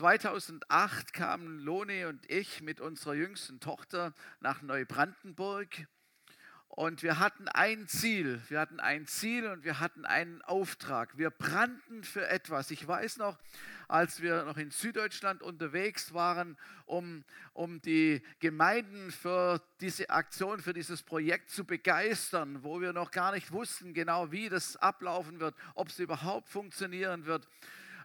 2008 kamen Loni und ich mit unserer jüngsten Tochter nach Neubrandenburg und wir hatten ein Ziel, wir hatten ein Ziel und wir hatten einen Auftrag. Wir brannten für etwas. Ich weiß noch, als wir noch in Süddeutschland unterwegs waren, um, um die Gemeinden für diese Aktion, für dieses Projekt zu begeistern, wo wir noch gar nicht wussten genau, wie das ablaufen wird, ob es überhaupt funktionieren wird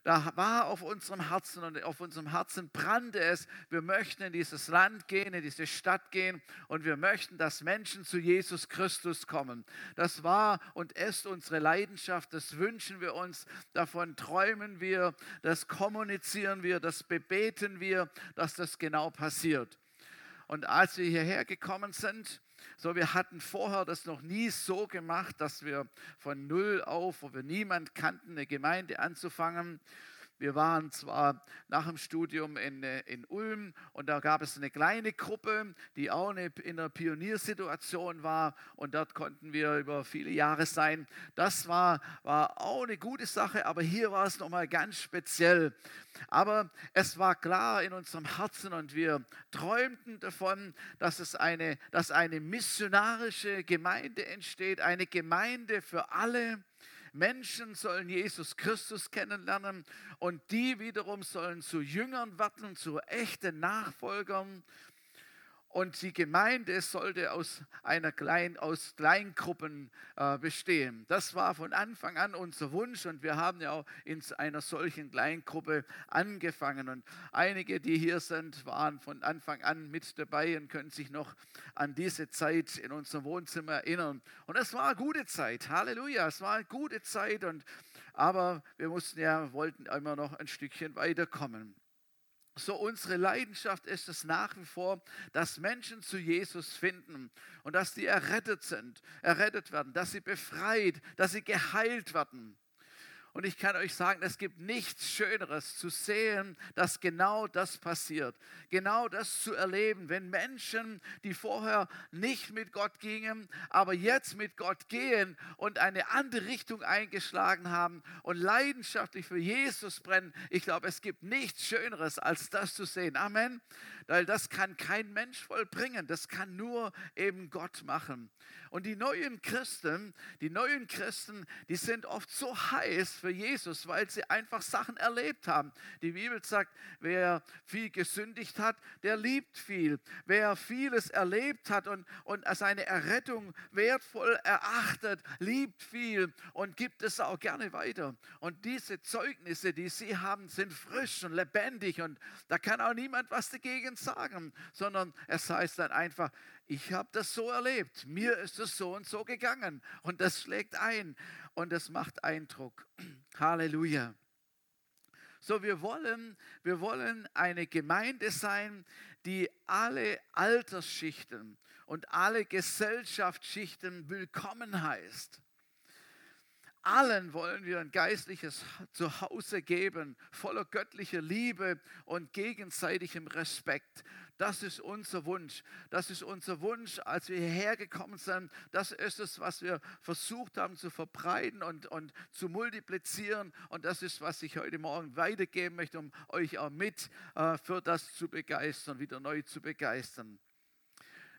da war auf unserem Herzen und auf unserem Herzen brannte es, wir möchten in dieses Land gehen, in diese Stadt gehen und wir möchten, dass Menschen zu Jesus Christus kommen. Das war und ist unsere Leidenschaft, das wünschen wir uns, davon träumen wir, das kommunizieren wir, das bebeten wir, dass das genau passiert. Und als wir hierher gekommen sind, so, wir hatten vorher das noch nie so gemacht, dass wir von Null auf, wo wir niemand kannten, eine Gemeinde anzufangen. Wir waren zwar nach dem Studium in, äh, in Ulm und da gab es eine kleine Gruppe, die auch eine, in einer Pioniersituation war und dort konnten wir über viele Jahre sein. Das war, war auch eine gute Sache, aber hier war es nochmal ganz speziell. Aber es war klar in unserem Herzen und wir träumten davon, dass es eine, dass eine missionarische Gemeinde entsteht, eine Gemeinde für alle Menschen sollen Jesus Christus kennenlernen und die wiederum sollen zu Jüngern werden, zu echten Nachfolgern und die Gemeinde sollte aus einer kleinen, aus Kleingruppen äh, bestehen. Das war von Anfang an unser Wunsch und wir haben ja auch in einer solchen Kleingruppe angefangen. Und einige, die hier sind, waren von Anfang an mit dabei und können sich noch an diese Zeit in unserem Wohnzimmer erinnern. Und es war eine gute Zeit. Halleluja, es war eine gute Zeit. Und, aber wir mussten ja, wollten immer noch ein Stückchen weiterkommen. So unsere Leidenschaft ist es nach wie vor, dass Menschen zu Jesus finden und dass die errettet sind, errettet werden, dass sie befreit, dass sie geheilt werden. Und ich kann euch sagen, es gibt nichts Schöneres zu sehen, dass genau das passiert. Genau das zu erleben, wenn Menschen, die vorher nicht mit Gott gingen, aber jetzt mit Gott gehen und eine andere Richtung eingeschlagen haben und leidenschaftlich für Jesus brennen. Ich glaube, es gibt nichts Schöneres, als das zu sehen. Amen weil das kann kein Mensch vollbringen, das kann nur eben Gott machen. Und die neuen Christen, die neuen Christen, die sind oft so heiß für Jesus, weil sie einfach Sachen erlebt haben. Die Bibel sagt, wer viel gesündigt hat, der liebt viel. Wer vieles erlebt hat und, und seine Errettung wertvoll erachtet, liebt viel und gibt es auch gerne weiter. Und diese Zeugnisse, die sie haben, sind frisch und lebendig und da kann auch niemand was dagegen sagen, sondern es heißt dann einfach, ich habe das so erlebt, mir ist es so und so gegangen und das schlägt ein und das macht Eindruck. Halleluja. So, wir wollen, wir wollen eine Gemeinde sein, die alle Altersschichten und alle Gesellschaftsschichten willkommen heißt. Allen wollen wir ein geistliches Zuhause geben, voller göttlicher Liebe und gegenseitigem Respekt. Das ist unser Wunsch. Das ist unser Wunsch, als wir hierher gekommen sind. Das ist es, was wir versucht haben zu verbreiten und, und zu multiplizieren. Und das ist, was ich heute Morgen weitergeben möchte, um euch auch mit äh, für das zu begeistern, wieder neu zu begeistern.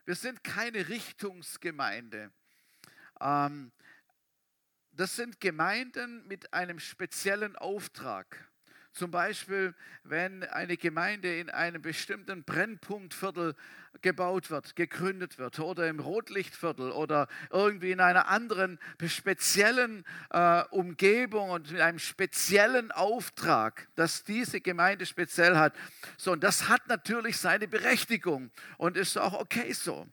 Wir sind keine Richtungsgemeinde. Ähm, das sind Gemeinden mit einem speziellen Auftrag. Zum Beispiel, wenn eine Gemeinde in einem bestimmten Brennpunktviertel gebaut wird, gegründet wird oder im Rotlichtviertel oder irgendwie in einer anderen speziellen äh, Umgebung und mit einem speziellen Auftrag, dass diese Gemeinde speziell hat. So, und das hat natürlich seine Berechtigung und ist auch okay so.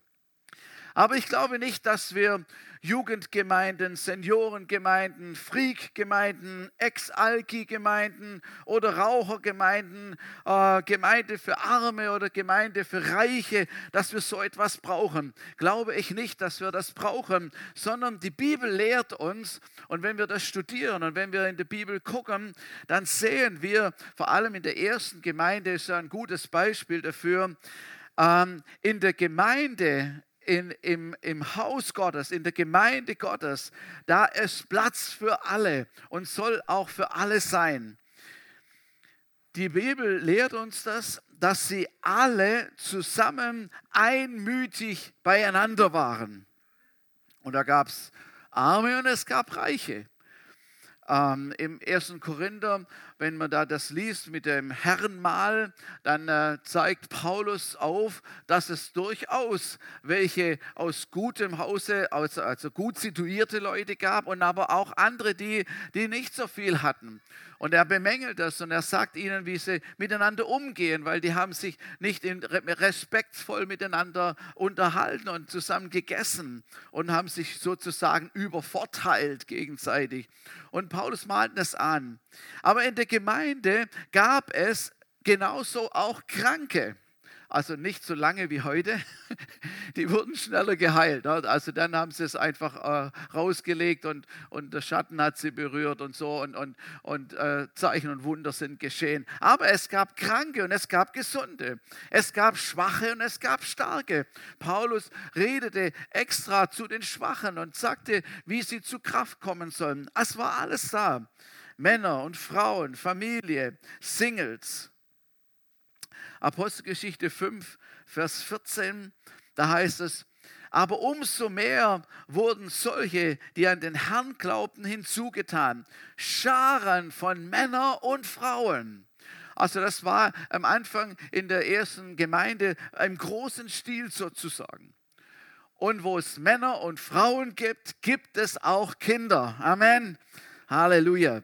Aber ich glaube nicht, dass wir Jugendgemeinden, Seniorengemeinden, Freak-Gemeinden, Ex-Alki-Gemeinden oder Rauchergemeinden, äh, Gemeinde für Arme oder Gemeinde für Reiche, dass wir so etwas brauchen. Glaube ich nicht, dass wir das brauchen, sondern die Bibel lehrt uns und wenn wir das studieren und wenn wir in der Bibel gucken, dann sehen wir, vor allem in der ersten Gemeinde ist ja ein gutes Beispiel dafür, ähm, in der Gemeinde in, im, im Haus Gottes, in der Gemeinde Gottes, da ist Platz für alle und soll auch für alle sein. die Bibel lehrt uns das, dass sie alle zusammen einmütig beieinander waren. Und da gab es Arme und es gab Reiche. Ähm, Im 1. Korinther, wenn man da das liest mit dem Herrenmahl, dann äh, zeigt Paulus auf, dass es durchaus welche aus gutem Hause, also, gut situierte Leute gab und aber auch andere, die, die nicht so viel hatten. Und er bemängelt das und er sagt ihnen, wie sie miteinander umgehen, weil die haben sich nicht respektvoll miteinander unterhalten und zusammen gegessen und haben sich sozusagen übervorteilt gegenseitig. Und Paulus malt das an. Aber in der Gemeinde gab es genauso auch Kranke also nicht so lange wie heute. Die wurden schneller geheilt. Ne? Also dann haben sie es einfach äh, rausgelegt und, und der Schatten hat sie berührt und so und, und, und äh, Zeichen und Wunder sind geschehen. Aber es gab Kranke und es gab Gesunde. Es gab Schwache und es gab Starke. Paulus redete extra zu den Schwachen und sagte, wie sie zu Kraft kommen sollen. Es war alles da. Männer und Frauen, Familie, Singles. Apostelgeschichte 5, Vers 14, da heißt es, aber umso mehr wurden solche, die an den Herrn glaubten, hinzugetan. Scharen von Männern und Frauen. Also das war am Anfang in der ersten Gemeinde im großen Stil sozusagen. Und wo es Männer und Frauen gibt, gibt es auch Kinder. Amen. Halleluja.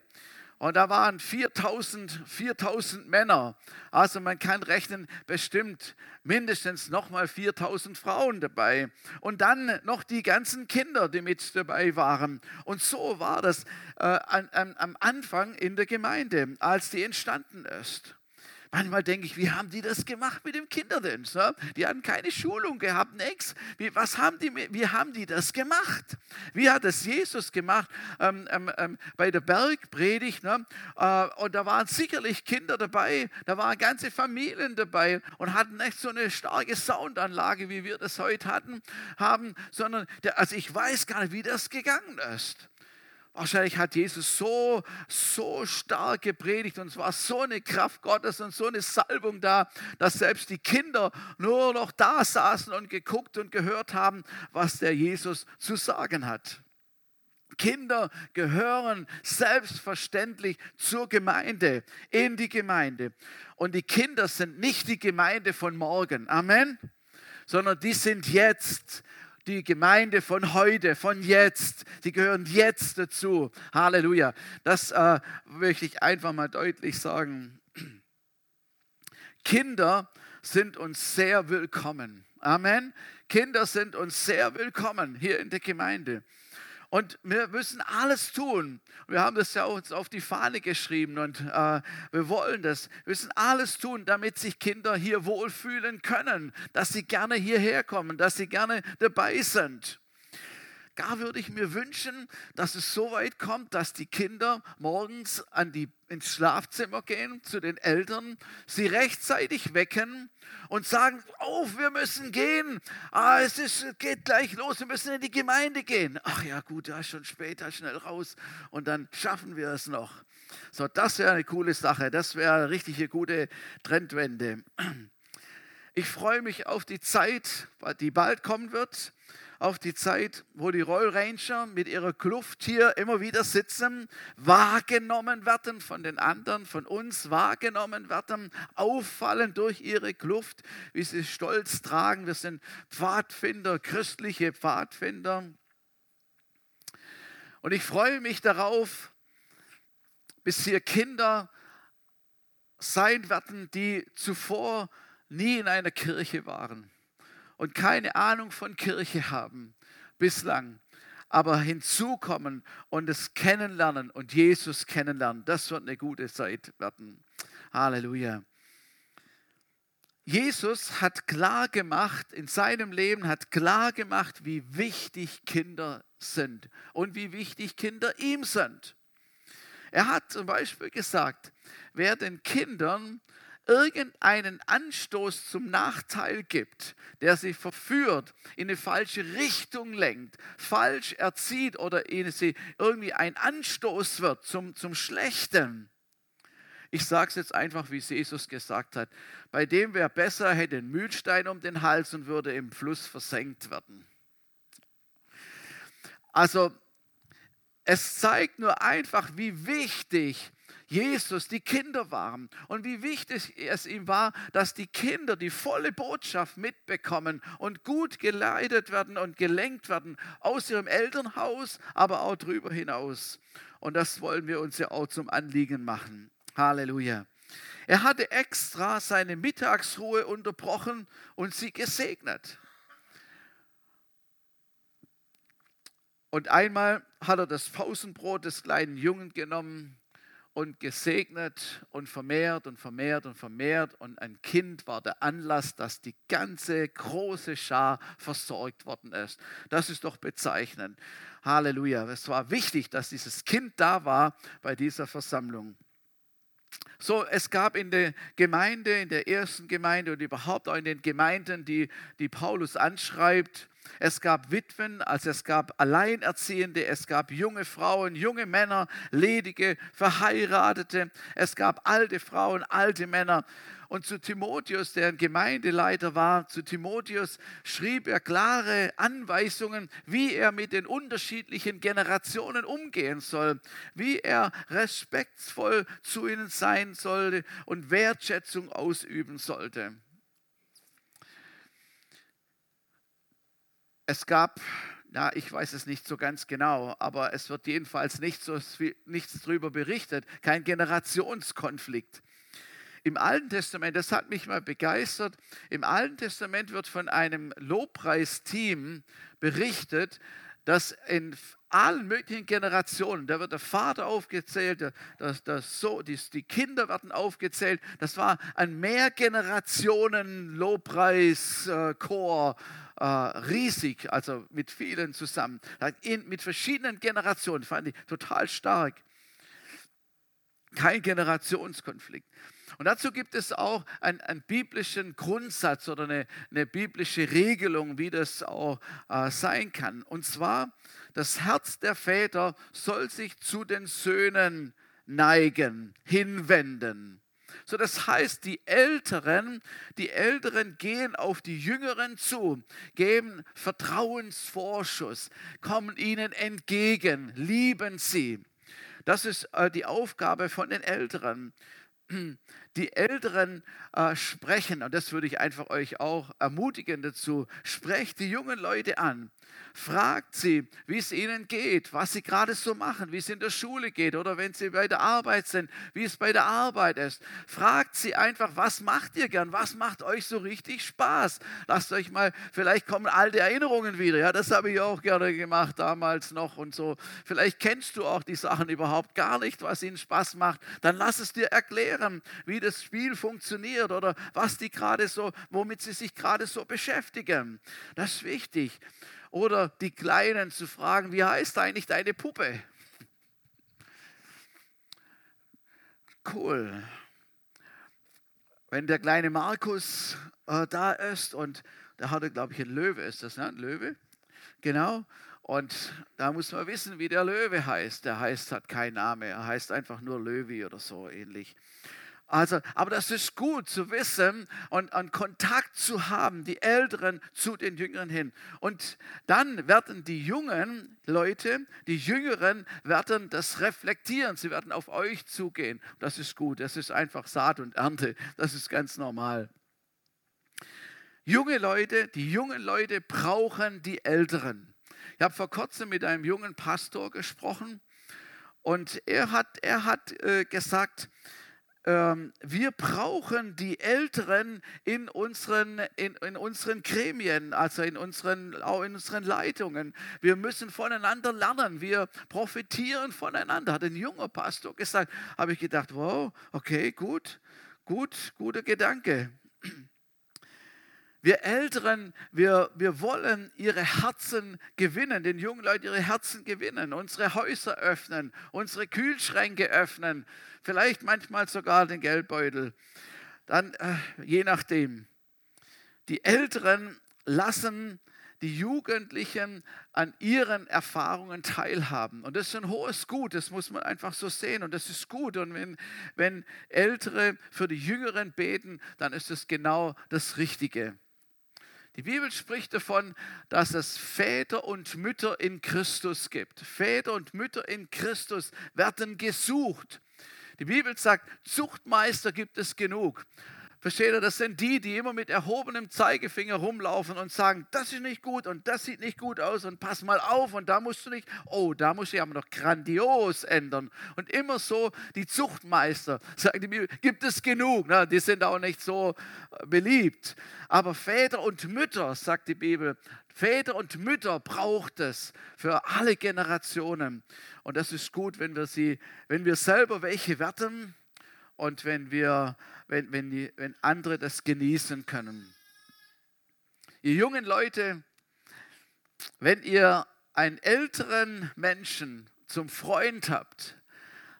Und da waren 4000, 4000 Männer. Also man kann rechnen, bestimmt mindestens nochmal 4000 Frauen dabei. Und dann noch die ganzen Kinder, die mit dabei waren. Und so war das äh, an, an, am Anfang in der Gemeinde, als die entstanden ist. Manchmal denke ich, wie haben die das gemacht mit dem Kinderdienst? Die hatten keine Schulung gehabt, nichts. Wie, was haben die, wie haben die das gemacht? Wie hat es Jesus gemacht ähm, ähm, ähm, bei der Bergpredigt? Ne? Äh, und da waren sicherlich Kinder dabei, da waren ganze Familien dabei und hatten nicht so eine starke Soundanlage, wie wir das heute hatten, haben, sondern der, also ich weiß gar nicht, wie das gegangen ist. Wahrscheinlich hat Jesus so, so stark gepredigt und es war so eine Kraft Gottes und so eine Salbung da, dass selbst die Kinder nur noch da saßen und geguckt und gehört haben, was der Jesus zu sagen hat. Kinder gehören selbstverständlich zur Gemeinde, in die Gemeinde. Und die Kinder sind nicht die Gemeinde von morgen. Amen. Sondern die sind jetzt die Gemeinde von heute, von jetzt. Sie gehören jetzt dazu. Halleluja. Das äh, möchte ich einfach mal deutlich sagen. Kinder sind uns sehr willkommen. Amen. Kinder sind uns sehr willkommen hier in der Gemeinde. Und wir müssen alles tun. Wir haben das ja uns auf die Fahne geschrieben und äh, wir wollen das. Wir müssen alles tun, damit sich Kinder hier wohlfühlen können, dass sie gerne hierher kommen, dass sie gerne dabei sind. Gar würde ich mir wünschen, dass es so weit kommt, dass die Kinder morgens an die, ins Schlafzimmer gehen zu den Eltern, sie rechtzeitig wecken und sagen, oh, wir müssen gehen. Ah, es ist, geht gleich los, wir müssen in die Gemeinde gehen. Ach ja, gut, da ist schon später, schnell raus und dann schaffen wir es noch. So, das wäre eine coole Sache. Das wäre eine richtige gute Trendwende. Ich freue mich auf die Zeit, die bald kommen wird auf die Zeit, wo die Roll Ranger mit ihrer Kluft hier immer wieder sitzen, wahrgenommen werden von den anderen, von uns wahrgenommen werden, auffallen durch ihre Kluft, wie sie stolz tragen. Wir sind Pfadfinder, christliche Pfadfinder. Und ich freue mich darauf, bis hier Kinder sein werden, die zuvor nie in einer Kirche waren und keine Ahnung von Kirche haben bislang, aber hinzukommen und es kennenlernen und Jesus kennenlernen, das wird eine gute Zeit werden. Halleluja. Jesus hat klar gemacht, in seinem Leben hat klar gemacht, wie wichtig Kinder sind und wie wichtig Kinder ihm sind. Er hat zum Beispiel gesagt, wer den Kindern irgendeinen Anstoß zum Nachteil gibt, der sie verführt, in eine falsche Richtung lenkt, falsch erzieht oder sie irgendwie ein Anstoß wird zum, zum Schlechten, Ich sage es jetzt einfach, wie es Jesus gesagt hat. Bei dem, wer besser hätte einen Mühlstein um den Hals und würde im Fluss versenkt werden. Also es zeigt nur einfach, wie wichtig Jesus die Kinder waren und wie wichtig es ihm war, dass die Kinder die volle Botschaft mitbekommen und gut geleitet werden und gelenkt werden aus ihrem Elternhaus, aber auch darüber hinaus. Und das wollen wir uns ja auch zum Anliegen machen. Halleluja. Er hatte extra seine Mittagsruhe unterbrochen und sie gesegnet. Und einmal hat er das Pausenbrot des kleinen Jungen genommen und gesegnet und vermehrt und vermehrt und vermehrt. Und ein Kind war der Anlass, dass die ganze große Schar versorgt worden ist. Das ist doch bezeichnend. Halleluja. Es war wichtig, dass dieses Kind da war bei dieser Versammlung. So, es gab in der Gemeinde, in der ersten Gemeinde und überhaupt auch in den Gemeinden, die, die Paulus anschreibt, es gab Witwen, also es gab Alleinerziehende, es gab junge Frauen, junge Männer, ledige, verheiratete, es gab alte Frauen, alte Männer. Und zu Timotheus, der ein Gemeindeleiter war, zu Timotheus schrieb er klare Anweisungen, wie er mit den unterschiedlichen Generationen umgehen soll, wie er respektvoll zu ihnen sein sollte und Wertschätzung ausüben sollte. Es gab, ja, ich weiß es nicht so ganz genau, aber es wird jedenfalls nicht so viel, nichts darüber berichtet, kein Generationskonflikt. Im Alten Testament, das hat mich mal begeistert, im Alten Testament wird von einem Lobpreisteam berichtet, dass in allen möglichen Generationen, da wird der Vater aufgezählt, das, das so, die, die Kinder werden aufgezählt. Das war ein Mehrgenerationen-Lobpreischor äh, riesig, also mit vielen zusammen, in, mit verschiedenen Generationen, fand ich total stark. Kein Generationskonflikt. Und dazu gibt es auch einen, einen biblischen Grundsatz oder eine, eine, biblische Regelung, wie das auch äh, sein kann. Und zwar, das Herz der Väter soll sich zu den Söhnen neigen, hinwenden. So, das heißt, die Älteren, die Älteren gehen auf die Jüngeren zu, geben Vertrauensvorschuss, kommen ihnen entgegen, lieben sie. Das ist äh, die Aufgabe von den Älteren. Die Älteren äh, sprechen, und das würde ich einfach euch auch ermutigen dazu, sprecht die jungen Leute an. Fragt sie, wie es ihnen geht, was sie gerade so machen, wie es in der Schule geht oder wenn sie bei der Arbeit sind, wie es bei der Arbeit ist. Fragt sie einfach, was macht ihr gern, was macht euch so richtig Spaß? Lasst euch mal, vielleicht kommen alte Erinnerungen wieder. Ja, das habe ich auch gerne gemacht damals noch und so. Vielleicht kennst du auch die Sachen überhaupt gar nicht, was ihnen Spaß macht. Dann lass es dir erklären, wie das Spiel funktioniert oder was die gerade so, womit sie sich gerade so beschäftigen. Das ist wichtig. Oder die Kleinen zu fragen, wie heißt eigentlich deine Puppe? Cool. Wenn der kleine Markus äh, da ist und da hat er, glaube ich, ein Löwe, ist das, ne? Ein Löwe? Genau. Und da muss man wissen, wie der Löwe heißt. Der heißt, hat keinen Namen, er heißt einfach nur Löwe oder so ähnlich. Also, aber das ist gut zu wissen und, und Kontakt zu haben, die Älteren zu den Jüngeren hin. Und dann werden die jungen Leute, die Jüngeren, werden das reflektieren. Sie werden auf euch zugehen. Das ist gut. Das ist einfach Saat und Ernte. Das ist ganz normal. Junge Leute, die jungen Leute brauchen die Älteren. Ich habe vor kurzem mit einem jungen Pastor gesprochen und er hat, er hat äh, gesagt, wir brauchen die Älteren in unseren, in, in unseren Gremien, also in unseren, auch in unseren Leitungen. Wir müssen voneinander lernen, wir profitieren voneinander, hat ein junger Pastor gesagt. Habe ich gedacht, wow, okay, gut, gut, guter Gedanke. Wir Älteren, wir, wir wollen ihre Herzen gewinnen, den jungen Leuten ihre Herzen gewinnen, unsere Häuser öffnen, unsere Kühlschränke öffnen, vielleicht manchmal sogar den Geldbeutel. Dann, äh, je nachdem. Die Älteren lassen die Jugendlichen an ihren Erfahrungen teilhaben. Und das ist ein hohes Gut, das muss man einfach so sehen. Und das ist gut. Und wenn, wenn Ältere für die Jüngeren beten, dann ist es genau das Richtige. Die Bibel spricht davon, dass es Väter und Mütter in Christus gibt. Väter und Mütter in Christus werden gesucht. Die Bibel sagt, Zuchtmeister gibt es genug. Versteht ihr, das sind die, die immer mit erhobenem Zeigefinger rumlaufen und sagen, das ist nicht gut und das sieht nicht gut aus und pass mal auf und da musst du nicht, oh, da musst du aber noch grandios ändern. Und immer so die Zuchtmeister, sagt die Bibel, gibt es genug. Na, die sind auch nicht so äh, beliebt. Aber Väter und Mütter, sagt die Bibel, Väter und Mütter braucht es für alle Generationen. Und das ist gut, wenn wir sie, wenn wir selber welche werden und wenn wir wenn, wenn, die, wenn andere das genießen können. Ihr jungen Leute, wenn ihr einen älteren Menschen zum Freund habt,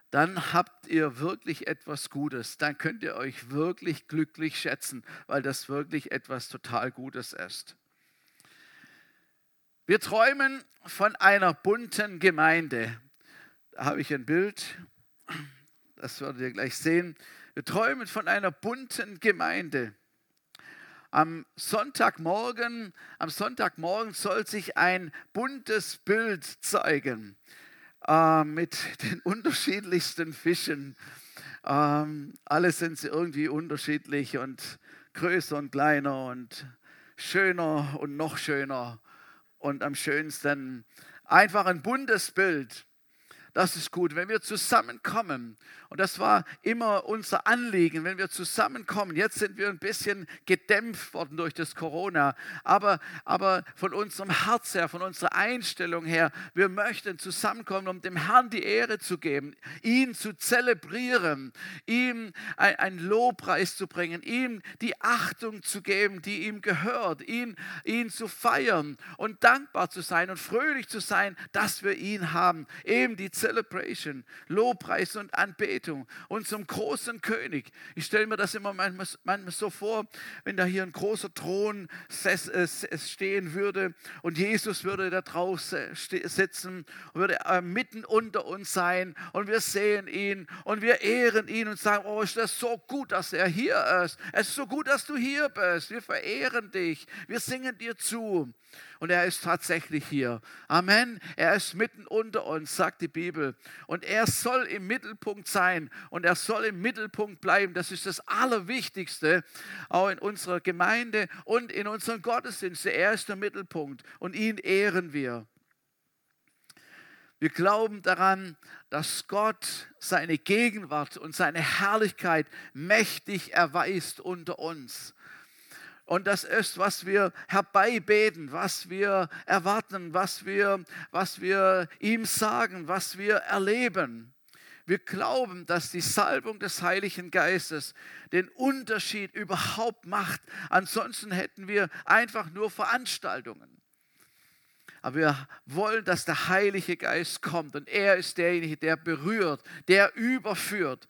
dann habt ihr wirklich etwas Gutes. Dann könnt ihr euch wirklich glücklich schätzen, weil das wirklich etwas total Gutes ist. Wir träumen von einer bunten Gemeinde. Da habe ich ein Bild, das werdet ihr gleich sehen. Wir träumen von einer bunten Gemeinde. Am Sonntagmorgen, am Sonntagmorgen soll sich ein buntes Bild zeigen äh, mit den unterschiedlichsten Fischen. Ähm, alle sind sie irgendwie unterschiedlich und größer und kleiner und schöner und noch schöner und am schönsten. Einfach ein buntes Bild. Das ist gut, wenn wir zusammenkommen und das war immer unser Anliegen, wenn wir zusammenkommen. Jetzt sind wir ein bisschen gedämpft worden durch das Corona, aber, aber von unserem Herz her, von unserer Einstellung her, wir möchten zusammenkommen, um dem Herrn die Ehre zu geben, ihn zu zelebrieren, ihm einen Lobpreis zu bringen, ihm die Achtung zu geben, die ihm gehört, ihn, ihn zu feiern und dankbar zu sein und fröhlich zu sein, dass wir ihn haben. Eben die Celebration, Lobpreis und Anbetung. Anbetung, unserem großen König. Ich stelle mir das immer manchmal, manchmal, so vor, wenn da hier ein großer Thron äh, stehen würde und Jesus würde da draußen sitzen und würde äh, mitten unter uns sein und wir sehen ihn und wir ehren ihn und sagen, oh, ist das so gut, dass er hier ist. Es ist so gut, dass du hier bist. Wir verehren dich. Wir singen dir zu. Und er ist tatsächlich hier. Amen. Er ist mitten unter uns, sagt die Bibel. Und er soll im Mittelpunkt sein und er soll im Mittelpunkt bleiben. Das ist das Allerwichtigste, auch in unserer Gemeinde und in unseren Gottesdiensten. Er ist der Mittelpunkt und ihn ehren wir. Wir glauben daran, dass Gott seine Gegenwart und seine Herrlichkeit mächtig erweist unter uns. Und das ist, was wir herbeibeten, was wir erwarten, was wir, was wir ihm sagen, was wir erleben. Wir glauben, dass die Salbung des Heiligen Geistes den Unterschied überhaupt macht. Ansonsten hätten wir einfach nur Veranstaltungen. Aber wir wollen, dass der Heilige Geist kommt und er ist derjenige, der berührt, der überführt.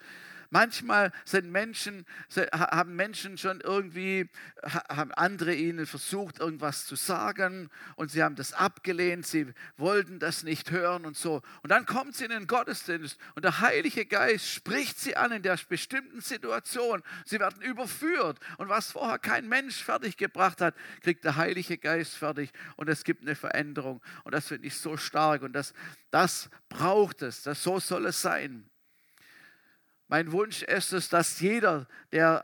Manchmal sind Menschen, haben Menschen schon irgendwie, haben andere ihnen versucht, irgendwas zu sagen und sie haben das abgelehnt, sie wollten das nicht hören und so. Und dann kommt sie in den Gottesdienst und der Heilige Geist spricht sie an in der bestimmten Situation. Sie werden überführt und was vorher kein Mensch fertiggebracht hat, kriegt der Heilige Geist fertig und es gibt eine Veränderung. Und das finde ich so stark und das, das braucht es, das, so soll es sein. Mein Wunsch ist es, dass jeder, der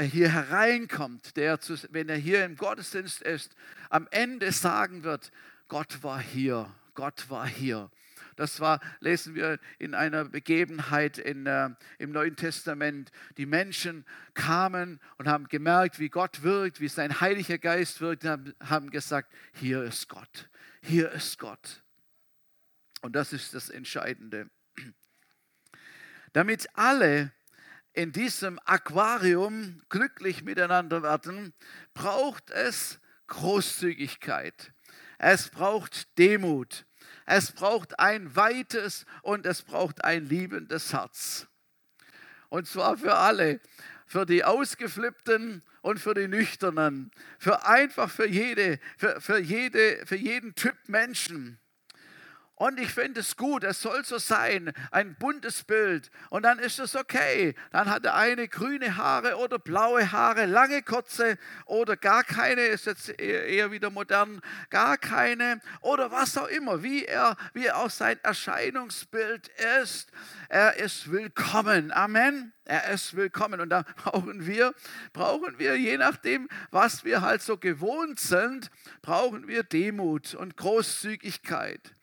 hier hereinkommt, der wenn er hier im Gottesdienst ist, am Ende sagen wird, Gott war hier, Gott war hier. Das war, lesen wir in einer Begebenheit in, äh, im Neuen Testament. Die Menschen kamen und haben gemerkt, wie Gott wirkt, wie sein Heiliger Geist wirkt, und haben, haben gesagt, hier ist Gott, hier ist Gott. Und das ist das Entscheidende. Damit alle in diesem Aquarium glücklich miteinander werden, braucht es Großzügigkeit. Es braucht Demut. Es braucht ein weites und es braucht ein liebendes Herz. Und zwar für alle. für die Ausgeflippten und für die Nüchternen, für einfach für jede, für, für jede, für jeden Typ Menschen. Und ich finde es gut, es soll so sein, ein buntes Bild. Und dann ist es okay. Dann hat der eine grüne Haare oder blaue Haare, lange, kurze oder gar keine, ist jetzt eher wieder modern, gar keine oder was auch immer, wie er, wie er auch sein Erscheinungsbild ist. Er ist willkommen. Amen. Er ist willkommen. Und da brauchen wir, brauchen wir, je nachdem, was wir halt so gewohnt sind, brauchen wir Demut und Großzügigkeit.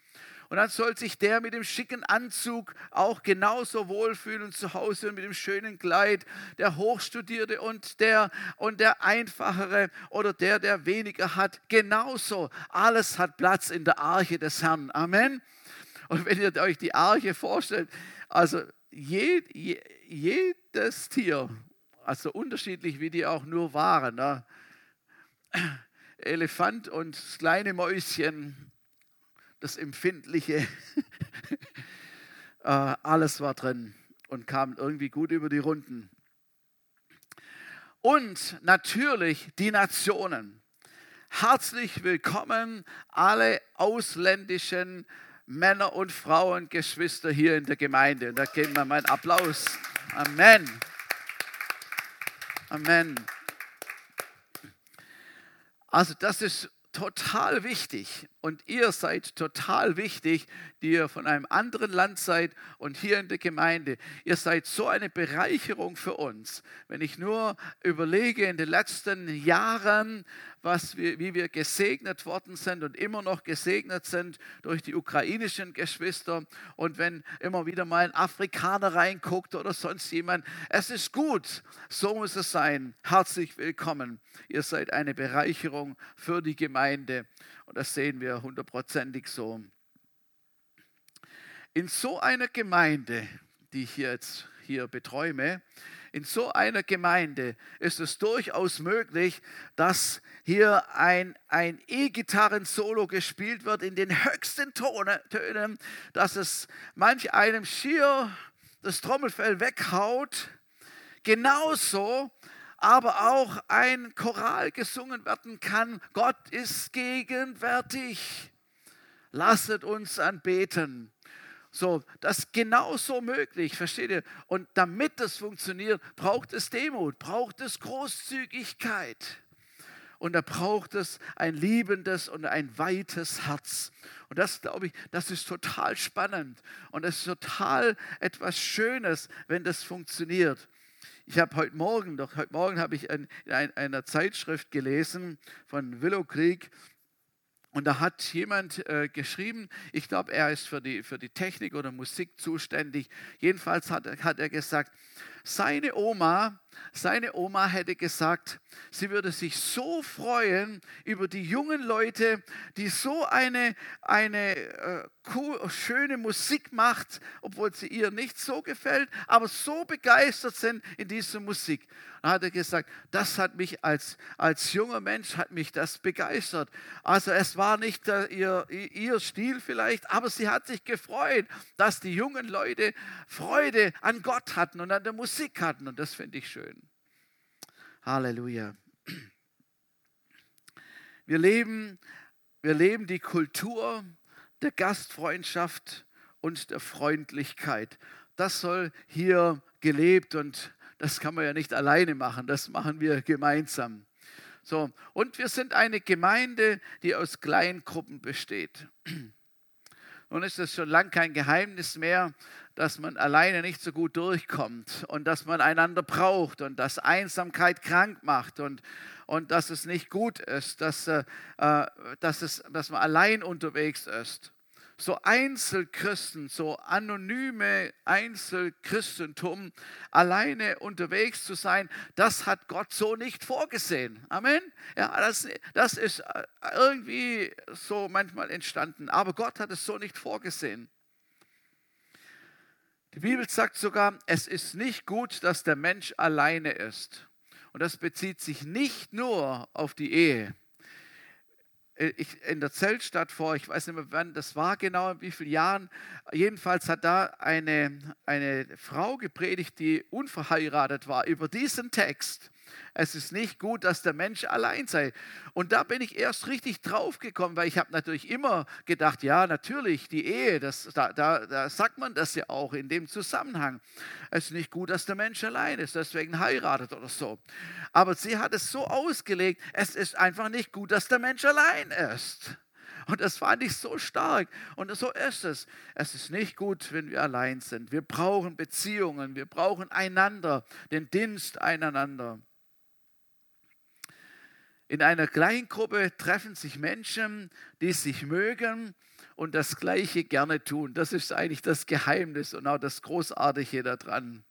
Und dann soll sich der mit dem schicken Anzug auch genauso wohlfühlen zu Hause und mit dem schönen Kleid, der Hochstudierte und der, und der Einfachere oder der, der weniger hat. Genauso. Alles hat Platz in der Arche des Herrn. Amen. Und wenn ihr euch die Arche vorstellt, also je, je, jedes Tier, also unterschiedlich wie die auch nur waren, ne? Elefant und das kleine Mäuschen, das Empfindliche, äh, alles war drin und kam irgendwie gut über die Runden. Und natürlich die Nationen. Herzlich willkommen alle ausländischen Männer und Frauen, Geschwister hier in der Gemeinde. Und da geben wir mal einen Applaus. Amen. Amen. Also das ist total wichtig und ihr seid total wichtig, die ihr von einem anderen Land seid und hier in der Gemeinde. Ihr seid so eine Bereicherung für uns. Wenn ich nur überlege in den letzten Jahren, was wir, wie wir gesegnet worden sind und immer noch gesegnet sind durch die ukrainischen Geschwister. Und wenn immer wieder mal ein Afrikaner reinguckt oder sonst jemand, es ist gut, so muss es sein. Herzlich willkommen. Ihr seid eine Bereicherung für die Gemeinde. Und das sehen wir hundertprozentig so. In so einer Gemeinde, die ich jetzt hier beträume, in so einer Gemeinde ist es durchaus möglich, dass hier ein, ein E-Gitarren-Solo gespielt wird in den höchsten Tönen, dass es manch einem schier das Trommelfell weghaut. Genauso aber auch ein Choral gesungen werden kann. Gott ist gegenwärtig. Lasset uns anbeten. So, das ist genauso möglich, versteht ihr? Und damit das funktioniert, braucht es Demut, braucht es Großzügigkeit. Und da braucht es ein liebendes und ein weites Herz. Und das, glaube ich, das ist total spannend. Und es ist total etwas Schönes, wenn das funktioniert. Ich habe heute Morgen, doch heute Morgen habe ich in, einer Zeitschrift gelesen von Willow Creek und da hat jemand äh, geschrieben, ich glaube, er ist für die, für die Technik oder Musik zuständig. Jedenfalls hat, hat er gesagt, seine Oma, seine Oma hätte gesagt, sie würde sich so freuen über die jungen Leute, die so eine, eine äh, cool, schöne Musik macht, obwohl sie ihr nicht so gefällt, aber so begeistert sind in dieser Musik. Dann hat er gesagt, das hat mich als, als junger Mensch, hat mich das begeistert. Also es war nicht äh, ihr, ihr Stil vielleicht, aber sie hat sich gefreut, dass die jungen Leute Freude an Gott hatten und an der Musik hatten. Und das finde ich schön. Halleluja. Wir leben, wir leben die Kultur der Gastfreundschaft und der Freundlichkeit. Das soll hier gelebt und das kann man ja nicht alleine machen, das machen wir gemeinsam. So, und wir sind eine Gemeinde, die aus Kleingruppen besteht. Nun ist es schon lange kein Geheimnis mehr, dass man alleine nicht so gut durchkommt und dass man einander braucht und dass Einsamkeit krank macht und, und dass es nicht gut ist, dass, äh, äh dass, es, dass man allein unterwegs ist so Einzelchristen, so anonyme Einzelchristentum, alleine unterwegs zu sein, das hat Gott so nicht vorgesehen. Amen. Ja, das, das ist äh, irgendwie so manchmal entstanden, aber Gott hat es so nicht vorgesehen. Die Bibel sagt sogar, es ist nicht gut, dass der Mensch alleine ist. Und das bezieht sich nicht nur auf die Ehe ich, in der Zeltstadt vor, ich weiß nicht mehr wann das war genau, in wie vielen Jahren. Jedenfalls hat da eine, eine Frau gepredigt, die unverheiratet war, über diesen Text. Es ist nicht gut, dass der Mensch allein sei. Und da bin ich erst richtig drauf gekommen, weil ich habe natürlich immer gedacht, ja, natürlich, die Ehe, das, da, da, da sagt man das ja auch in dem Zusammenhang. Es ist nicht gut, dass der Mensch allein ist, deswegen heiratet oder so. Aber sie hat es so ausgelegt, es ist einfach nicht gut, dass der Mensch allein ist. Und das fand ich so stark. Und so ist es. Es ist nicht gut, wenn wir allein sind. Wir brauchen Beziehungen, wir brauchen einander, den Dienst einander. In einer Kleingruppe treffen sich Menschen, die sich mögen und das Gleiche gerne tun. Das ist eigentlich das Geheimnis und auch das Großartige daran.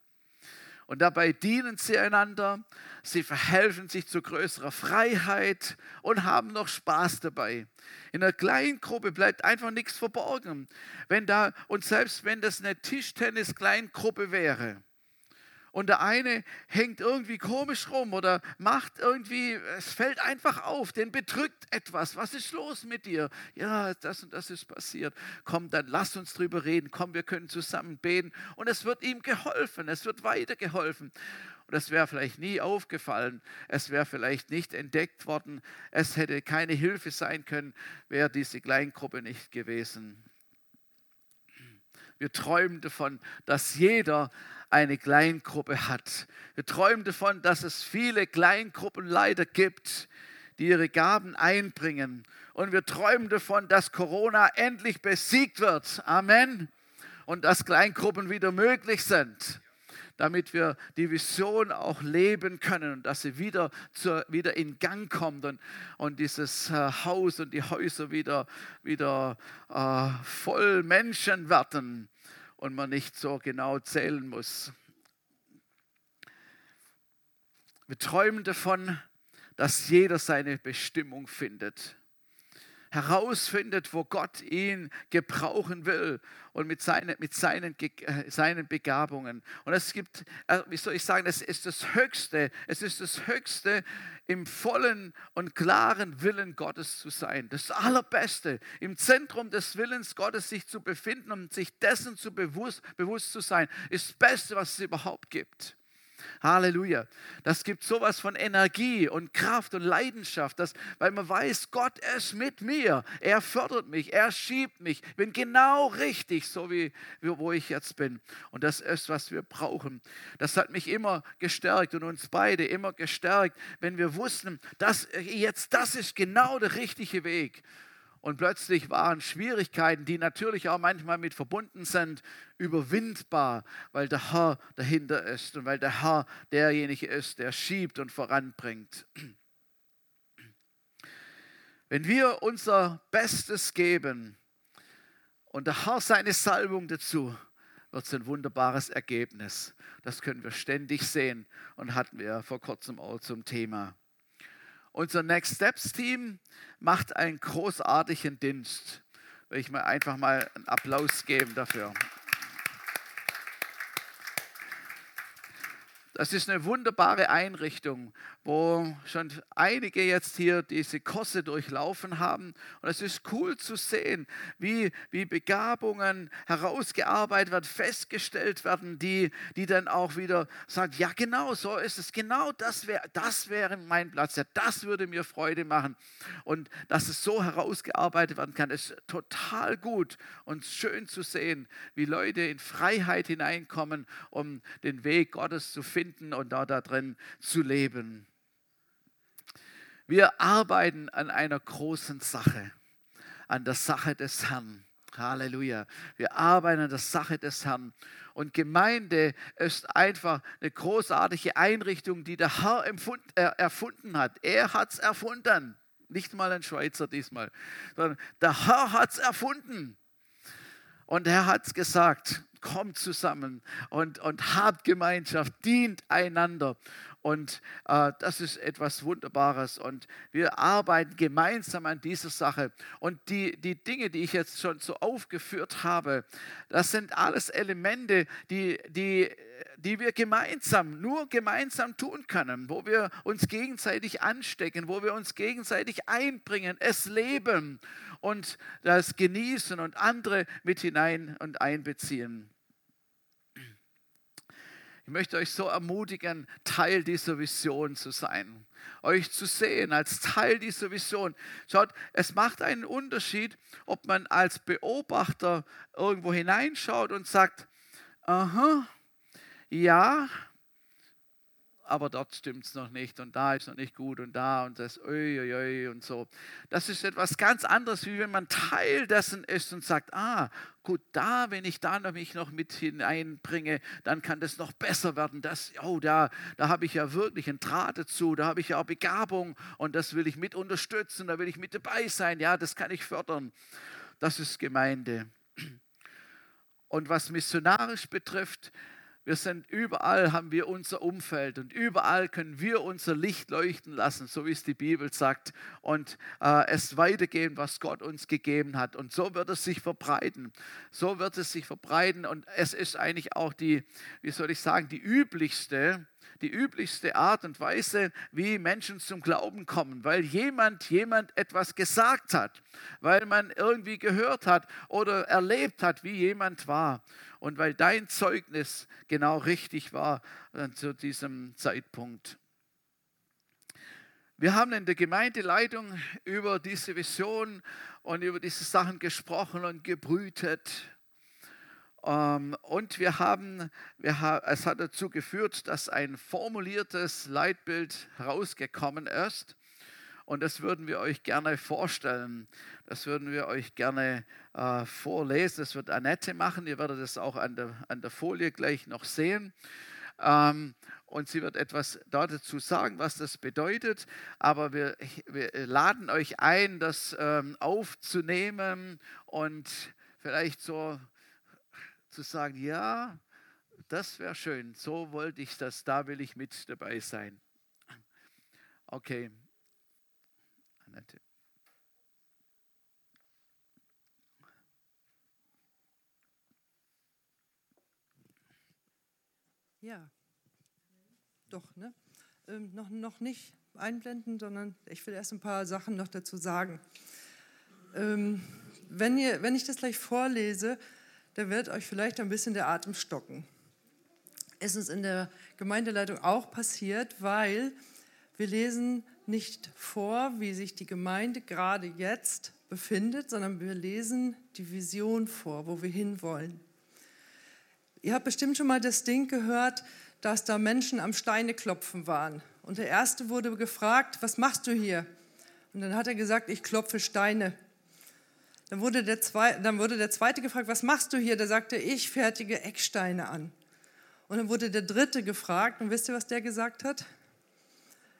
Und dabei dienen sie einander, sie verhelfen sich zu größerer Freiheit und haben noch Spaß dabei. In einer Kleingruppe bleibt einfach nichts verborgen. Wenn da, und selbst wenn das eine Tischtennis-Kleingruppe wäre, und der eine hängt irgendwie komisch rum oder macht irgendwie, es fällt einfach auf, den bedrückt etwas. Was ist los mit dir? Ja, das und das ist passiert. Komm, dann lass uns drüber reden. Komm, wir können zusammen beten. Und es wird ihm geholfen, es wird weitergeholfen. Und es wäre vielleicht nie aufgefallen, es wäre vielleicht nicht entdeckt worden, es hätte keine Hilfe sein können, wäre diese Kleingruppe nicht gewesen. Wir träumen davon, dass jeder eine Kleingruppe hat. Wir träumen davon, dass es viele Kleingruppenleiter gibt, die ihre Gaben einbringen. Und wir träumen davon, dass Corona endlich besiegt wird. Amen. Und dass Kleingruppen wieder möglich sind damit wir die Vision auch leben können und dass sie wieder, zur, wieder in Gang kommt und, und dieses äh, Haus und die Häuser wieder, wieder äh, voll Menschen werden und man nicht so genau zählen muss. Wir träumen davon, dass jeder seine Bestimmung findet herausfindet, wo Gott ihn gebrauchen will und mit seinen, mit seinen, äh, seinen Begabungen. Und es gibt, äh, wie soll ich sagen, es ist das Höchste, es ist das Höchste, im vollen und klaren Willen Gottes zu sein. Das Allerbeste, im Zentrum des Willens Gottes sich zu befinden und sich dessen zu bewusst, bewusst zu sein, ist das Beste, was es überhaupt gibt. Halleluja. Das gibt sowas von Energie und Kraft und Leidenschaft, dass, weil man weiß, Gott ist mit mir. Er fördert mich, er schiebt mich. Ich bin genau richtig, so wie, wo ich jetzt bin. Und das ist, was wir brauchen. Das hat mich immer gestärkt und uns beide immer gestärkt, wenn wir wussten, dass jetzt das ist genau der richtige Weg. Und plötzlich waren Schwierigkeiten, die natürlich auch manchmal mit verbunden sind, überwindbar, weil der Herr dahinter ist und weil der Herr derjenige ist, der schiebt und voranbringt. Wenn wir unser Bestes geben und der Herr seine Salbung dazu, wird es ein wunderbares Ergebnis. Das können wir ständig sehen und hatten wir vor kurzem auch zum Thema. Unser Next Steps Team macht einen großartigen Dienst. Will ich mal einfach mal einen Applaus geben dafür. Das ist eine wunderbare Einrichtung, wo schon einige jetzt hier diese Kurse durchlaufen haben. Und es ist cool zu sehen, wie, wie Begabungen herausgearbeitet werden, festgestellt werden, die, die dann auch wieder sagen, ja genau, so ist es, genau das wäre das wär mein Platz, ja, das würde mir Freude machen. Und dass es so herausgearbeitet werden kann, ist total gut und schön zu sehen, wie Leute in Freiheit hineinkommen, um den Weg Gottes zu finden finden und da, da drin zu leben. Wir arbeiten an einer großen Sache, an der Sache des Herrn. Halleluja. Wir arbeiten an der Sache des Herrn. Und Gemeinde ist einfach eine großartige Einrichtung, die der Herr erfunden hat. Er hat es erfunden. Nicht mal ein Schweizer diesmal, sondern der Herr hat es erfunden. Und er hat es gesagt. kommt zusammen und, und habt Gemeinschaft, dient einander. Und äh, das ist etwas Wunderbares. Und wir arbeiten gemeinsam an dieser Sache. Und die, die Dinge, die ich jetzt schon so aufgeführt habe, das sind alles Elemente, die, die, die wir gemeinsam, nur gemeinsam tun können, wo wir uns gegenseitig anstecken, wo wir uns gegenseitig einbringen, es leben und das genießen und andere mit hinein und einbeziehen. Ich möchte euch so ermutigen, Teil dieser Vision zu sein, euch zu sehen als Teil dieser Vision. Schaut, es macht einen Unterschied, ob man als Beobachter irgendwo hineinschaut und sagt, aha, ja, aber dort stimmt es noch nicht und da ist noch nicht gut und da und das ui, und so. Das ist etwas ganz anderes, wie wenn man Teil dessen ist und sagt, ah, gut, da, wenn ich da noch mich noch mit hineinbringe, dann kann das noch besser werden. Das, oh, da, da habe ich ja wirklich einen Draht dazu, da habe ich ja auch Begabung und das will ich mit unterstützen, da will ich mit dabei sein, ja, das kann ich fördern. Das ist Gemeinde. Und was missionarisch betrifft, wir sind überall, haben wir unser Umfeld und überall können wir unser Licht leuchten lassen, so wie es die Bibel sagt, und äh, es weitergeben, was Gott uns gegeben hat. Und so wird es sich verbreiten. So wird es sich verbreiten. Und es ist eigentlich auch die, wie soll ich sagen, die üblichste die üblichste Art und Weise, wie Menschen zum Glauben kommen, weil jemand jemand etwas gesagt hat, weil man irgendwie gehört hat oder erlebt hat, wie jemand war und weil dein Zeugnis genau richtig war äh, zu diesem Zeitpunkt. Wir haben in der Gemeindeleitung über diese Vision und über diese Sachen gesprochen und gebrütet. Ähm, und wir haben, wir haben, es hat dazu geführt, dass ein formuliertes Leitbild herausgekommen ist. Und das würden wir euch gerne vorstellen. Das würden wir euch gerne äh, vorlesen. Das wird Annette machen. Ihr werdet es auch an der, an der Folie gleich noch sehen. Ähm, und sie wird etwas dazu sagen, was das bedeutet. Aber wir, wir laden euch ein, das ähm, aufzunehmen und vielleicht so zu sagen, ja, das wäre schön, so wollte ich das, da will ich mit dabei sein. Okay. Annette. Ja, doch, ne? Ähm, noch, noch nicht einblenden, sondern ich will erst ein paar Sachen noch dazu sagen. Ähm, wenn, ihr, wenn ich das gleich vorlese, da wird euch vielleicht ein bisschen der Atem stocken. Es ist in der Gemeindeleitung auch passiert, weil wir lesen nicht vor, wie sich die Gemeinde gerade jetzt befindet, sondern wir lesen die Vision vor, wo wir hinwollen. Ihr habt bestimmt schon mal das Ding gehört, dass da Menschen am Steine klopfen waren. Und der erste wurde gefragt, was machst du hier? Und dann hat er gesagt, ich klopfe Steine. Dann wurde, der zweite, dann wurde der zweite gefragt, was machst du hier? Da sagte ich fertige Ecksteine an. Und dann wurde der dritte gefragt, und wisst ihr, was der gesagt hat?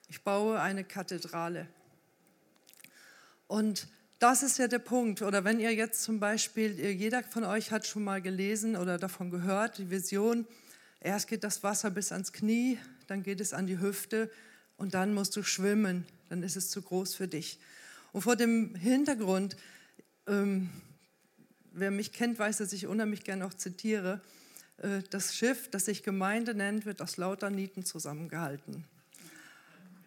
Ich baue eine Kathedrale. Und das ist ja der Punkt. Oder wenn ihr jetzt zum Beispiel, jeder von euch hat schon mal gelesen oder davon gehört, die Vision, erst geht das Wasser bis ans Knie, dann geht es an die Hüfte und dann musst du schwimmen, dann ist es zu groß für dich. Und vor dem Hintergrund ähm, wer mich kennt, weiß, dass ich unheimlich gerne auch zitiere. Äh, das Schiff, das sich Gemeinde nennt, wird aus lauter Nieten zusammengehalten.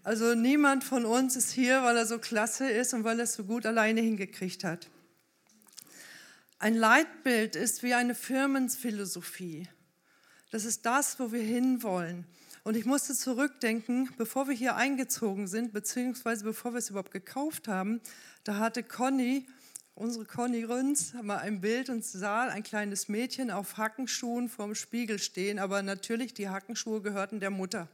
Also niemand von uns ist hier, weil er so klasse ist und weil er es so gut alleine hingekriegt hat. Ein Leitbild ist wie eine Firmenphilosophie. Das ist das, wo wir hinwollen. Und ich musste zurückdenken, bevor wir hier eingezogen sind, beziehungsweise bevor wir es überhaupt gekauft haben, da hatte Conny Unsere Conny Rünz mal ein Bild und sah ein kleines Mädchen auf Hackenschuhen vorm Spiegel stehen, aber natürlich die Hackenschuhe gehörten der Mutter.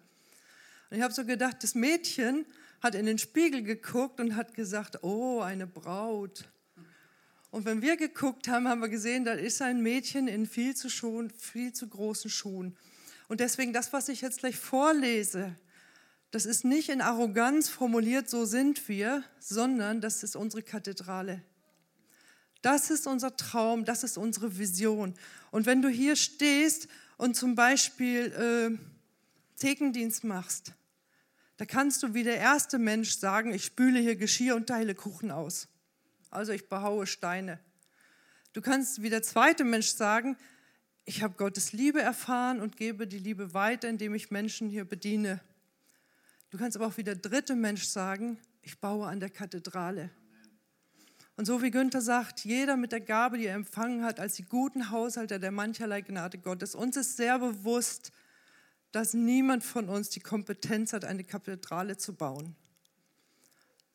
Und ich habe so gedacht, das Mädchen hat in den Spiegel geguckt und hat gesagt, oh, eine Braut. Und wenn wir geguckt haben, haben wir gesehen, da ist ein Mädchen in viel zu, Schuhen, viel zu großen Schuhen. Und deswegen das, was ich jetzt gleich vorlese, das ist nicht in Arroganz formuliert, so sind wir, sondern das ist unsere Kathedrale. Das ist unser Traum, das ist unsere Vision. Und wenn du hier stehst und zum Beispiel äh, Thekendienst machst, da kannst du wie der erste Mensch sagen, ich spüle hier Geschirr und teile Kuchen aus. Also ich behaue Steine. Du kannst wie der zweite Mensch sagen, ich habe Gottes Liebe erfahren und gebe die Liebe weiter, indem ich Menschen hier bediene. Du kannst aber auch wie der dritte Mensch sagen, ich baue an der Kathedrale. Und so wie Günther sagt, jeder mit der Gabe, die er empfangen hat, als die guten Haushalter der mancherlei Gnade Gottes, uns ist sehr bewusst, dass niemand von uns die Kompetenz hat, eine Kathedrale zu bauen.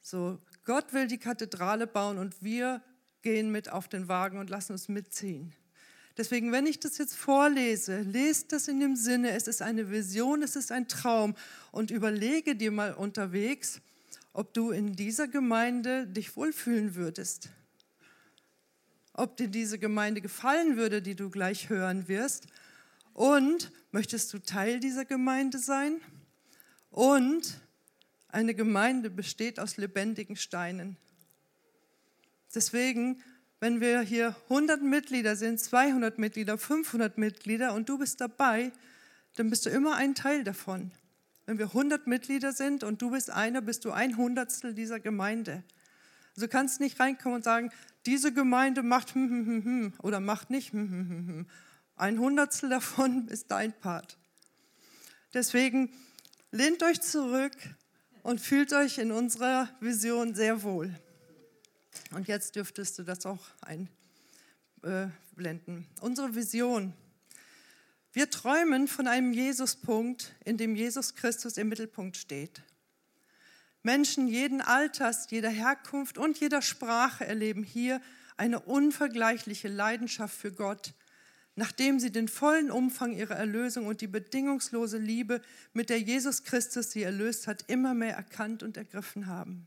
So, Gott will die Kathedrale bauen und wir gehen mit auf den Wagen und lassen uns mitziehen. Deswegen, wenn ich das jetzt vorlese, lest das in dem Sinne, es ist eine Vision, es ist ein Traum und überlege dir mal unterwegs, ob du in dieser Gemeinde dich wohlfühlen würdest. Ob dir diese Gemeinde gefallen würde, die du gleich hören wirst. Und möchtest du Teil dieser Gemeinde sein? Und eine Gemeinde besteht aus lebendigen Steinen. Deswegen, wenn wir hier 100 Mitglieder sind, 200 Mitglieder, 500 Mitglieder und du bist dabei, dann bist du immer ein Teil davon. Wenn wir 100 Mitglieder sind und du bist einer, bist du ein Hundertstel dieser Gemeinde. Also du kannst nicht reinkommen und sagen, diese Gemeinde macht hm, hm, hm, hm oder macht nicht hm, hm, hm, hm. Ein Hundertstel davon ist dein Part. Deswegen lehnt euch zurück und fühlt euch in unserer Vision sehr wohl. Und jetzt dürftest du das auch einblenden. Unsere Vision wir träumen von einem Jesuspunkt, in dem Jesus Christus im Mittelpunkt steht. Menschen jeden Alters, jeder Herkunft und jeder Sprache erleben hier eine unvergleichliche Leidenschaft für Gott, nachdem sie den vollen Umfang ihrer Erlösung und die bedingungslose Liebe, mit der Jesus Christus sie erlöst hat, immer mehr erkannt und ergriffen haben.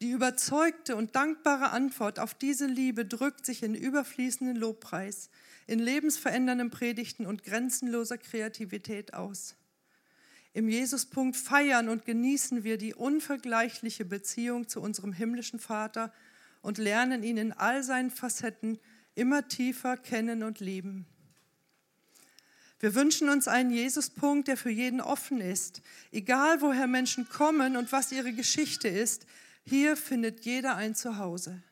Die überzeugte und dankbare Antwort auf diese Liebe drückt sich in überfließenden Lobpreis, in lebensverändernden Predigten und grenzenloser Kreativität aus. Im Jesuspunkt feiern und genießen wir die unvergleichliche Beziehung zu unserem himmlischen Vater und lernen ihn in all seinen Facetten immer tiefer kennen und lieben. Wir wünschen uns einen Jesuspunkt, der für jeden offen ist. Egal woher Menschen kommen und was ihre Geschichte ist, hier findet jeder ein Zuhause.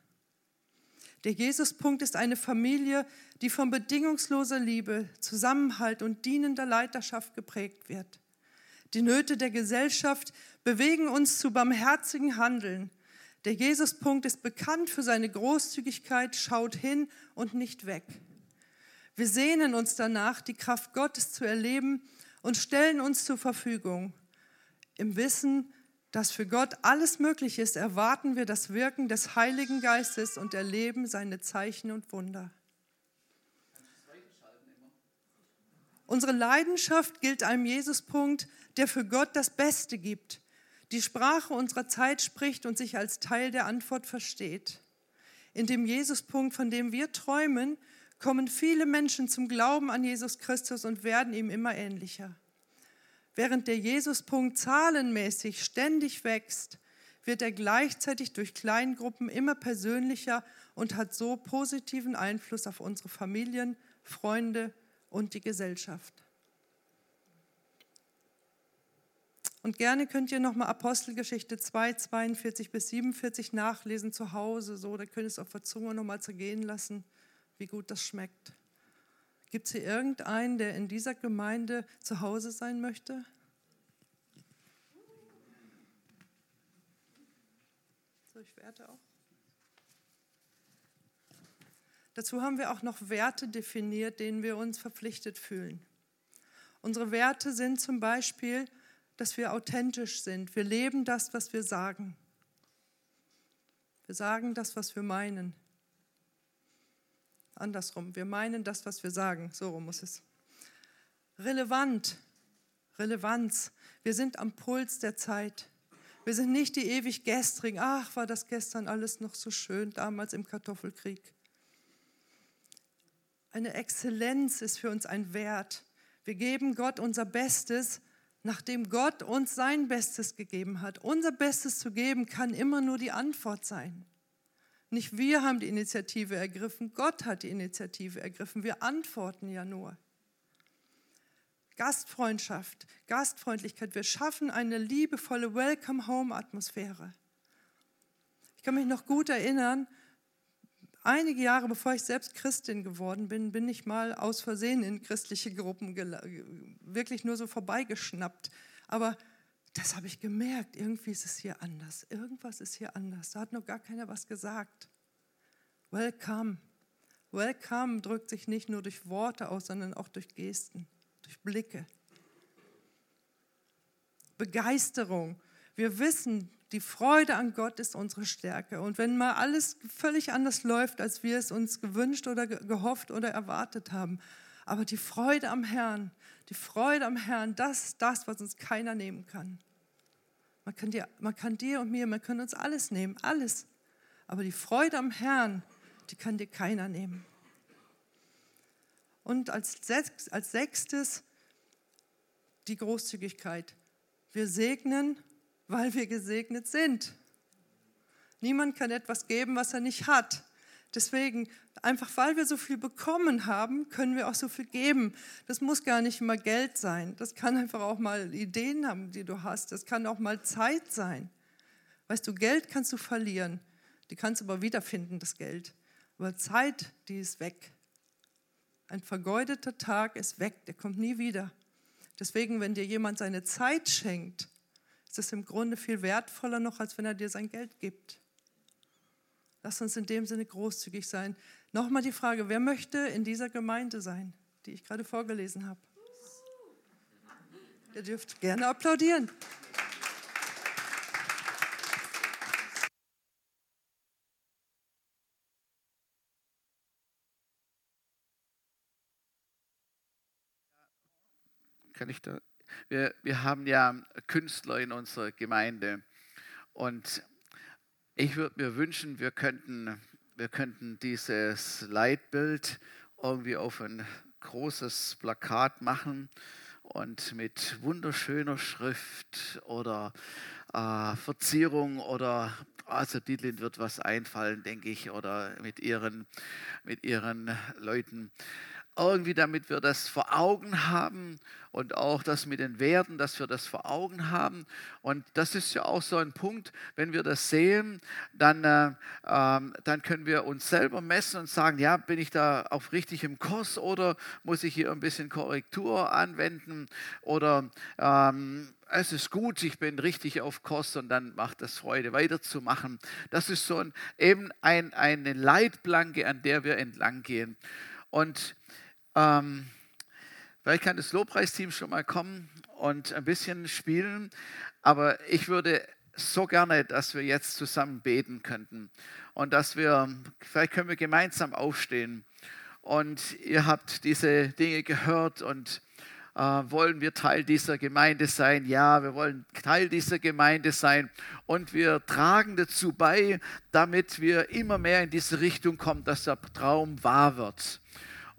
Der Jesuspunkt ist eine Familie, die von bedingungsloser Liebe, Zusammenhalt und dienender Leiterschaft geprägt wird. Die Nöte der Gesellschaft bewegen uns zu barmherzigen Handeln. Der Jesuspunkt ist bekannt für seine Großzügigkeit, schaut hin und nicht weg. Wir sehnen uns danach, die Kraft Gottes zu erleben und stellen uns zur Verfügung. Im Wissen, dass für Gott alles möglich ist, erwarten wir das Wirken des Heiligen Geistes und erleben seine Zeichen und Wunder. Unsere Leidenschaft gilt einem Jesuspunkt, der für Gott das Beste gibt, die Sprache unserer Zeit spricht und sich als Teil der Antwort versteht. In dem Jesuspunkt, von dem wir träumen, kommen viele Menschen zum Glauben an Jesus Christus und werden ihm immer ähnlicher. Während der Jesuspunkt zahlenmäßig ständig wächst, wird er gleichzeitig durch Kleingruppen immer persönlicher und hat so positiven Einfluss auf unsere Familien, Freunde und die Gesellschaft. Und gerne könnt ihr nochmal Apostelgeschichte 2, 42 bis 47 nachlesen zu Hause, so, da könnt ihr es auf der Zunge nochmal zergehen lassen, wie gut das schmeckt. Gibt es hier irgendeinen, der in dieser Gemeinde zu Hause sein möchte? So, ich werte auch. Dazu haben wir auch noch Werte definiert, denen wir uns verpflichtet fühlen. Unsere Werte sind zum Beispiel, dass wir authentisch sind. Wir leben das, was wir sagen. Wir sagen das, was wir meinen. Andersrum, wir meinen das, was wir sagen. So rum muss es. Relevant, Relevanz. Wir sind am Puls der Zeit. Wir sind nicht die ewig gestrigen. Ach, war das gestern alles noch so schön, damals im Kartoffelkrieg. Eine Exzellenz ist für uns ein Wert. Wir geben Gott unser Bestes, nachdem Gott uns sein Bestes gegeben hat. Unser Bestes zu geben kann immer nur die Antwort sein. Nicht wir haben die Initiative ergriffen, Gott hat die Initiative ergriffen. Wir antworten ja nur. Gastfreundschaft, Gastfreundlichkeit. Wir schaffen eine liebevolle Welcome-Home-Atmosphäre. Ich kann mich noch gut erinnern, einige Jahre bevor ich selbst Christin geworden bin, bin ich mal aus Versehen in christliche Gruppen wirklich nur so vorbeigeschnappt. Aber das habe ich gemerkt. Irgendwie ist es hier anders. Irgendwas ist hier anders. Da hat noch gar keiner was gesagt. Welcome. Welcome drückt sich nicht nur durch Worte aus, sondern auch durch Gesten, durch Blicke. Begeisterung. Wir wissen, die Freude an Gott ist unsere Stärke. Und wenn mal alles völlig anders läuft, als wir es uns gewünscht oder gehofft oder erwartet haben, aber die Freude am Herrn, die Freude am Herrn, das ist das, was uns keiner nehmen kann. Man kann, dir, man kann dir und mir, man kann uns alles nehmen, alles. Aber die Freude am Herrn, die kann dir keiner nehmen. Und als, als sechstes die Großzügigkeit. Wir segnen, weil wir gesegnet sind. Niemand kann etwas geben, was er nicht hat. Deswegen, einfach weil wir so viel bekommen haben, können wir auch so viel geben. Das muss gar nicht immer Geld sein. Das kann einfach auch mal Ideen haben, die du hast. Das kann auch mal Zeit sein. Weißt du, Geld kannst du verlieren. Die kannst du aber wiederfinden, das Geld. Aber Zeit, die ist weg. Ein vergeudeter Tag ist weg, der kommt nie wieder. Deswegen, wenn dir jemand seine Zeit schenkt, ist es im Grunde viel wertvoller noch, als wenn er dir sein Geld gibt. Lass uns in dem Sinne großzügig sein. Nochmal die Frage, wer möchte in dieser Gemeinde sein, die ich gerade vorgelesen habe? Ihr dürft gerne applaudieren. Kann ich da? Wir, wir haben ja Künstler in unserer Gemeinde und ich würde mir wünschen, wir könnten, wir könnten dieses Leitbild irgendwie auf ein großes Plakat machen und mit wunderschöner Schrift oder äh, Verzierung oder also Dietlin wird was einfallen, denke ich, oder mit ihren, mit ihren Leuten irgendwie, damit wir das vor Augen haben und auch das mit den Werten, dass wir das vor Augen haben. Und das ist ja auch so ein Punkt, wenn wir das sehen, dann, äh, äh, dann können wir uns selber messen und sagen, ja, bin ich da auf richtigem Kurs oder muss ich hier ein bisschen Korrektur anwenden oder ähm, es ist gut, ich bin richtig auf Kurs und dann macht das Freude weiterzumachen. Das ist so ein, eben ein, eine Leitplanke, an der wir entlang gehen. Und ähm, vielleicht kann das Lobpreisteam schon mal kommen und ein bisschen spielen, aber ich würde so gerne, dass wir jetzt zusammen beten könnten und dass wir, vielleicht können wir gemeinsam aufstehen und ihr habt diese Dinge gehört und äh, wollen wir Teil dieser Gemeinde sein? Ja, wir wollen Teil dieser Gemeinde sein und wir tragen dazu bei, damit wir immer mehr in diese Richtung kommen, dass der Traum wahr wird.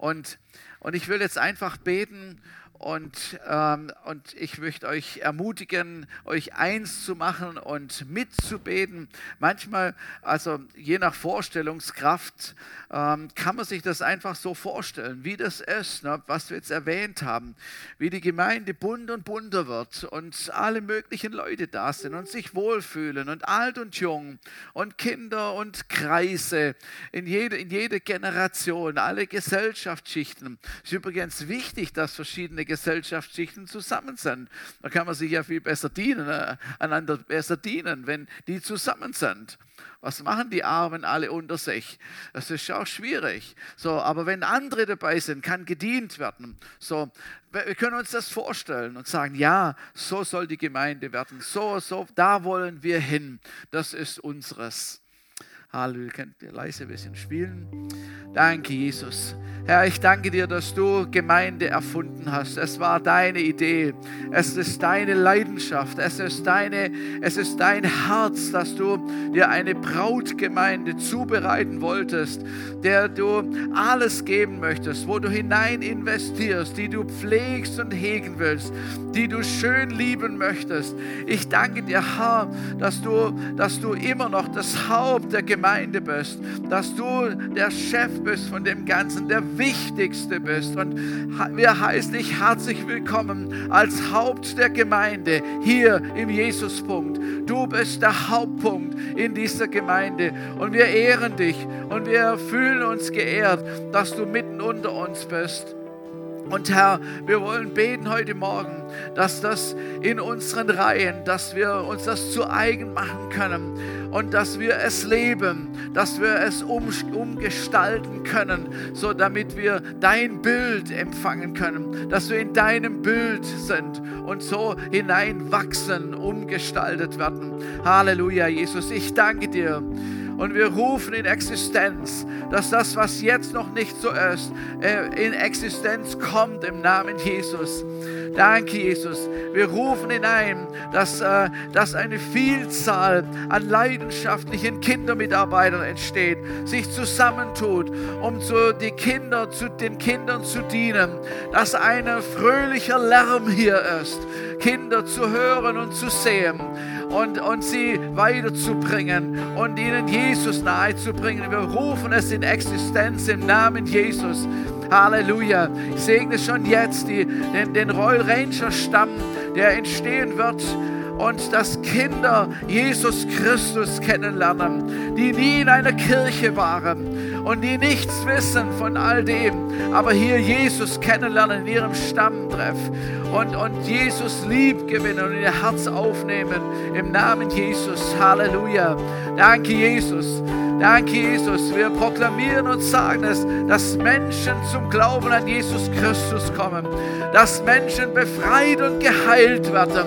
Und und ich will jetzt einfach beten und, ähm, und ich möchte euch ermutigen, euch eins zu machen und mitzubeten. Manchmal, also je nach Vorstellungskraft, ähm, kann man sich das einfach so vorstellen, wie das ist, ne, was wir jetzt erwähnt haben, wie die Gemeinde bunt und bunter wird und alle möglichen Leute da sind und sich wohlfühlen und alt und jung und Kinder und Kreise in jede, in jede Generation, alle Gesellschaftsschichten. Es ist übrigens wichtig, dass verschiedene Gesellschaftsschichten zusammen sind. Da kann man sich ja viel besser dienen, äh, einander besser dienen, wenn die zusammen sind. Was machen die Armen alle unter sich? Das ist auch schwierig. So, aber wenn andere dabei sind, kann gedient werden. So, wir können uns das vorstellen und sagen, ja, so soll die Gemeinde werden. So, so, da wollen wir hin. Das ist unseres. Halleluja, könnt ihr leise ein bisschen spielen? Danke, Jesus. Herr, ich danke dir, dass du Gemeinde erfunden hast. Es war deine Idee. Es ist deine Leidenschaft. Es ist, deine, es ist dein Herz, dass du dir eine Brautgemeinde zubereiten wolltest, der du alles geben möchtest, wo du hinein investierst, die du pflegst und hegen willst, die du schön lieben möchtest. Ich danke dir, Herr, dass du, dass du immer noch das Haupt der Gemeinde Gemeinde bist, dass du der Chef bist von dem Ganzen, der Wichtigste bist. Und wir heißen dich herzlich willkommen als Haupt der Gemeinde hier im Jesuspunkt. Du bist der Hauptpunkt in dieser Gemeinde und wir ehren dich und wir fühlen uns geehrt, dass du mitten unter uns bist. Und Herr, wir wollen beten heute Morgen, dass das in unseren Reihen, dass wir uns das zu eigen machen können und dass wir es leben, dass wir es um, umgestalten können, so damit wir dein Bild empfangen können, dass wir in deinem Bild sind und so hineinwachsen, umgestaltet werden. Halleluja, Jesus, ich danke dir und wir rufen in Existenz, dass das, was jetzt noch nicht so ist, äh, in Existenz kommt im Namen Jesus. Danke, Jesus. Wir rufen hinein, dass, äh, dass eine Vielzahl an leidenschaftlichen Kindermitarbeitern entsteht, sich zusammentut, um zu, die Kinder, zu den Kindern zu dienen, dass ein fröhlicher Lärm hier ist, Kinder zu hören und zu sehen und, und sie weiterzubringen und ihnen Jesus nahezubringen. Wir rufen es in Existenz im Namen Jesus. Halleluja. Ich segne schon jetzt die, den, den Royal Ranger Stamm, der entstehen wird und dass Kinder Jesus Christus kennenlernen, die nie in einer Kirche waren und die nichts wissen von all dem, aber hier Jesus kennenlernen in ihrem Stammtreff und, und Jesus lieb gewinnen und ihr Herz aufnehmen im Namen Jesus. Halleluja. Danke, Jesus. Danke, Jesus. Wir proklamieren und sagen es, dass Menschen zum Glauben an Jesus Christus kommen, dass Menschen befreit und geheilt werden,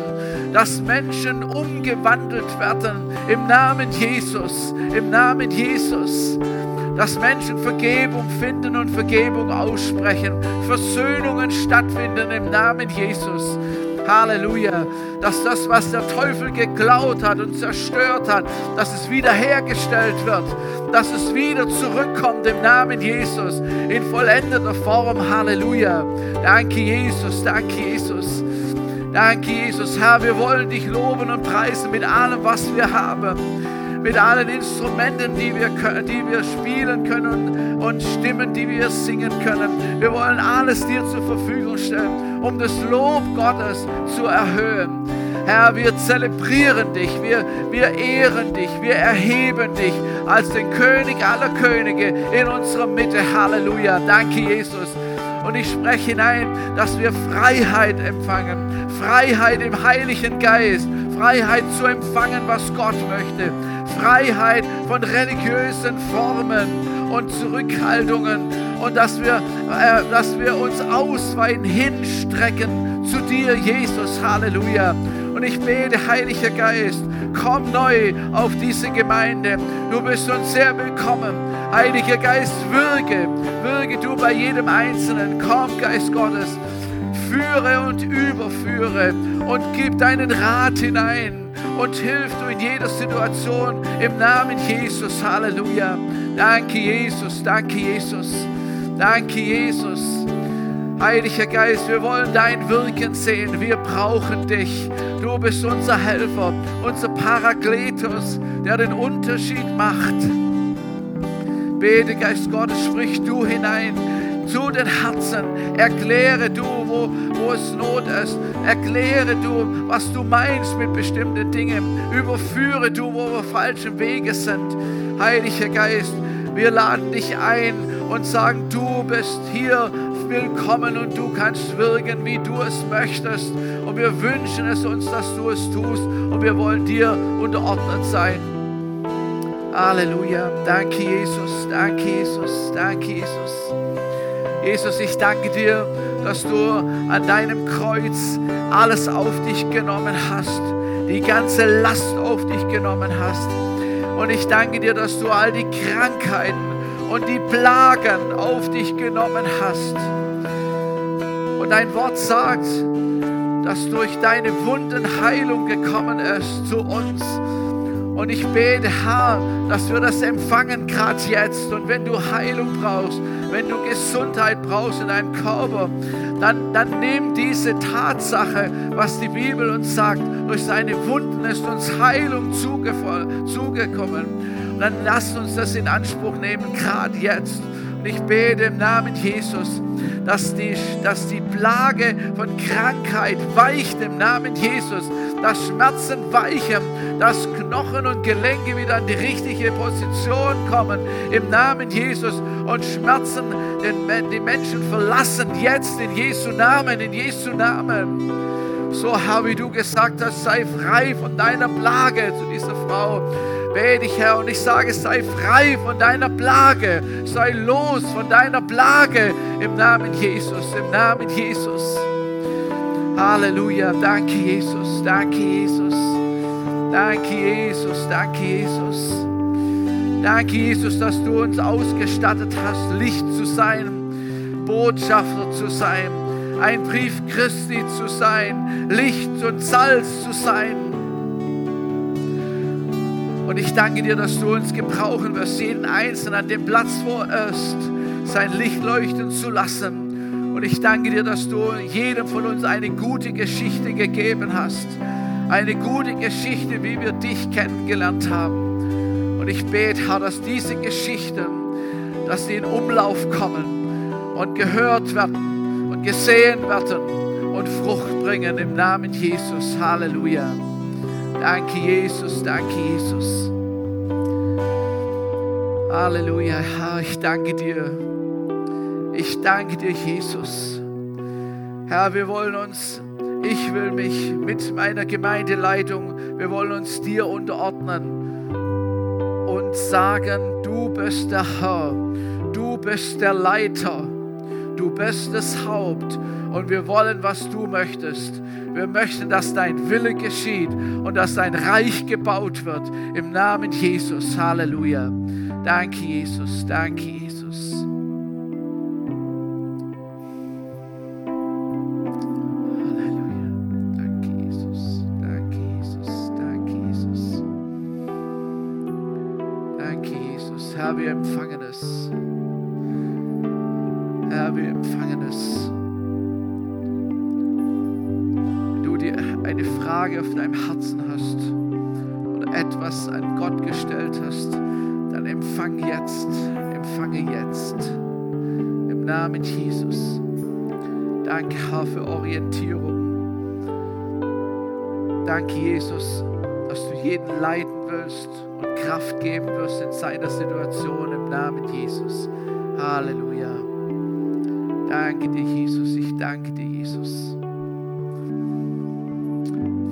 dass Menschen umgewandelt werden im Namen Jesus, im Namen Jesus dass Menschen Vergebung finden und Vergebung aussprechen, Versöhnungen stattfinden im Namen Jesus. Halleluja. Dass das, was der Teufel geklaut hat und zerstört hat, dass es wiederhergestellt wird, dass es wieder zurückkommt im Namen Jesus in vollendeter Form. Halleluja. Danke, Jesus. Danke, Jesus. Danke, Jesus. Herr, wir wollen dich loben und preisen mit allem, was wir haben mit allen Instrumenten, die wir, die wir spielen können und Stimmen, die wir singen können. Wir wollen alles dir zur Verfügung stellen, um das Lob Gottes zu erhöhen. Herr, wir zelebrieren dich, wir, wir ehren dich, wir erheben dich als den König aller Könige in unserer Mitte. Halleluja. Danke, Jesus. Und ich spreche hinein, dass wir Freiheit empfangen. Freiheit im Heiligen Geist. Freiheit zu empfangen, was Gott möchte. Freiheit von religiösen Formen und Zurückhaltungen und dass wir, äh, dass wir uns ausweiten, hinstrecken zu dir, Jesus. Halleluja. Und ich bete, Heiliger Geist, komm neu auf diese Gemeinde. Du bist uns sehr willkommen. Heiliger Geist, wirke, wirke du bei jedem Einzelnen. Komm, Geist Gottes, führe und überführe und gib deinen Rat hinein und hilf du in jeder Situation im Namen Jesus. Halleluja. Danke, Jesus. Danke, Jesus. Danke, Jesus. Heiliger Geist, wir wollen dein Wirken sehen. Wir brauchen dich. Du bist unser Helfer, unser Parakletos, der den Unterschied macht. Bete, Geist Gottes, sprich du hinein zu den Herzen. Erkläre du, wo, wo es Not ist. Erkläre du, was du meinst mit bestimmten Dingen. Überführe du, wo wir falschen Wege sind. Heiliger Geist, wir laden dich ein und sagen, du bist hier willkommen und du kannst wirken, wie du es möchtest. Und wir wünschen es uns, dass du es tust und wir wollen dir unterordnet sein. Halleluja. Danke, Jesus. Danke, Jesus. Danke, Jesus. Jesus, ich danke dir, dass du an deinem Kreuz alles auf dich genommen hast, die ganze Last auf dich genommen hast. Und ich danke dir, dass du all die Krankheiten und die Plagen auf dich genommen hast. Und dein Wort sagt, dass durch deine Wunden Heilung gekommen ist zu uns. Und ich bete, Herr, dass wir das empfangen gerade jetzt. Und wenn du Heilung brauchst, wenn du Gesundheit brauchst in deinem Körper, dann, dann nimm diese Tatsache, was die Bibel uns sagt. Durch seine Wunden ist uns Heilung zugekommen. Und dann lasst uns das in Anspruch nehmen, gerade jetzt. Und ich bete im Namen Jesus, dass die, dass die Plage von Krankheit weicht im Namen Jesus, dass Schmerzen weichen, dass Knochen und Gelenke wieder in die richtige Position kommen im Namen Jesus und Schmerzen den, die Menschen verlassen jetzt in Jesu Namen, in Jesu Namen. So, Herr, wie du gesagt hast, sei frei von deiner Plage zu dieser Frau bete ich, Herr, und ich sage, sei frei von deiner Plage, sei los von deiner Plage im Namen Jesus, im Namen Jesus. Halleluja, danke Jesus, danke Jesus, danke Jesus, danke Jesus. Danke Jesus, dass du uns ausgestattet hast, Licht zu sein, Botschafter zu sein, ein Brief Christi zu sein, Licht und Salz zu sein. Und ich danke dir, dass du uns gebrauchen wirst, jeden Einzelnen an dem Platz, wo er ist, sein Licht leuchten zu lassen. Und ich danke dir, dass du jedem von uns eine gute Geschichte gegeben hast. Eine gute Geschichte, wie wir dich kennengelernt haben. Und ich bete, Herr, dass diese Geschichten, dass sie in Umlauf kommen und gehört werden und gesehen werden und Frucht bringen im Namen Jesus. Halleluja. Danke, Jesus, danke, Jesus. Halleluja, Herr, ich danke dir. Ich danke dir, Jesus. Herr, wir wollen uns, ich will mich mit meiner Gemeindeleitung, wir wollen uns dir unterordnen und sagen, du bist der Herr, du bist der Leiter, du bist das Haupt und wir wollen, was du möchtest. Wir möchten, dass dein Wille geschieht und dass dein Reich gebaut wird. Im Namen Jesus. Halleluja. Danke, Jesus. Danke, Jesus. Herr, wir empfangen es. Herr, wir empfangen es. eine Frage auf deinem Herzen hast oder etwas an Gott gestellt hast, dann empfang jetzt, empfange jetzt im Namen Jesus. Danke, Herr, für Orientierung. Danke, Jesus, dass du jeden leiten willst und Kraft geben wirst in seiner Situation im Namen Jesus. Halleluja. Danke dir, Jesus. Ich danke dir, Jesus.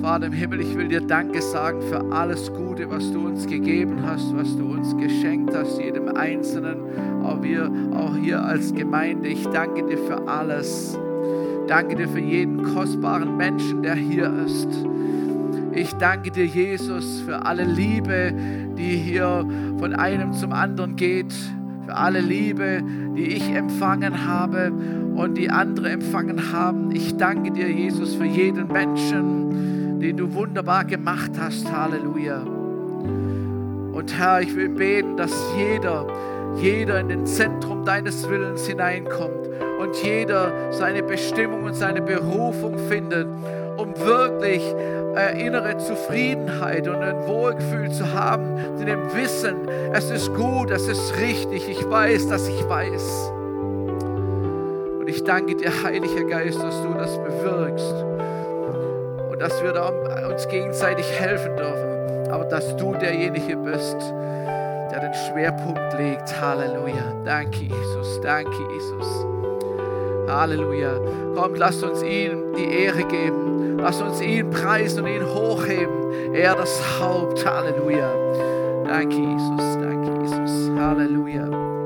Vater im Himmel, ich will dir Danke sagen für alles Gute, was du uns gegeben hast, was du uns geschenkt hast, jedem Einzelnen, auch wir, auch hier als Gemeinde. Ich danke dir für alles. Danke dir für jeden kostbaren Menschen, der hier ist. Ich danke dir, Jesus, für alle Liebe, die hier von einem zum anderen geht, für alle Liebe, die ich empfangen habe und die andere empfangen haben. Ich danke dir, Jesus, für jeden Menschen, den du wunderbar gemacht hast. Halleluja. Und Herr, ich will beten, dass jeder, jeder in den Zentrum deines Willens hineinkommt und jeder seine Bestimmung und seine Berufung findet, um wirklich äh, innere Zufriedenheit und ein Wohlgefühl zu haben, in dem Wissen, es ist gut, es ist richtig, ich weiß, dass ich weiß. Und ich danke dir, Heiliger Geist, dass du das bewirkst dass wir da uns gegenseitig helfen dürfen, aber dass du derjenige bist, der den Schwerpunkt legt. Halleluja. Danke, Jesus. Danke, Jesus. Halleluja. Kommt, lasst uns ihm die Ehre geben. Lasst uns ihn preisen und ihn hochheben. Er das Haupt. Halleluja. Danke, Jesus. Danke, Jesus. Halleluja.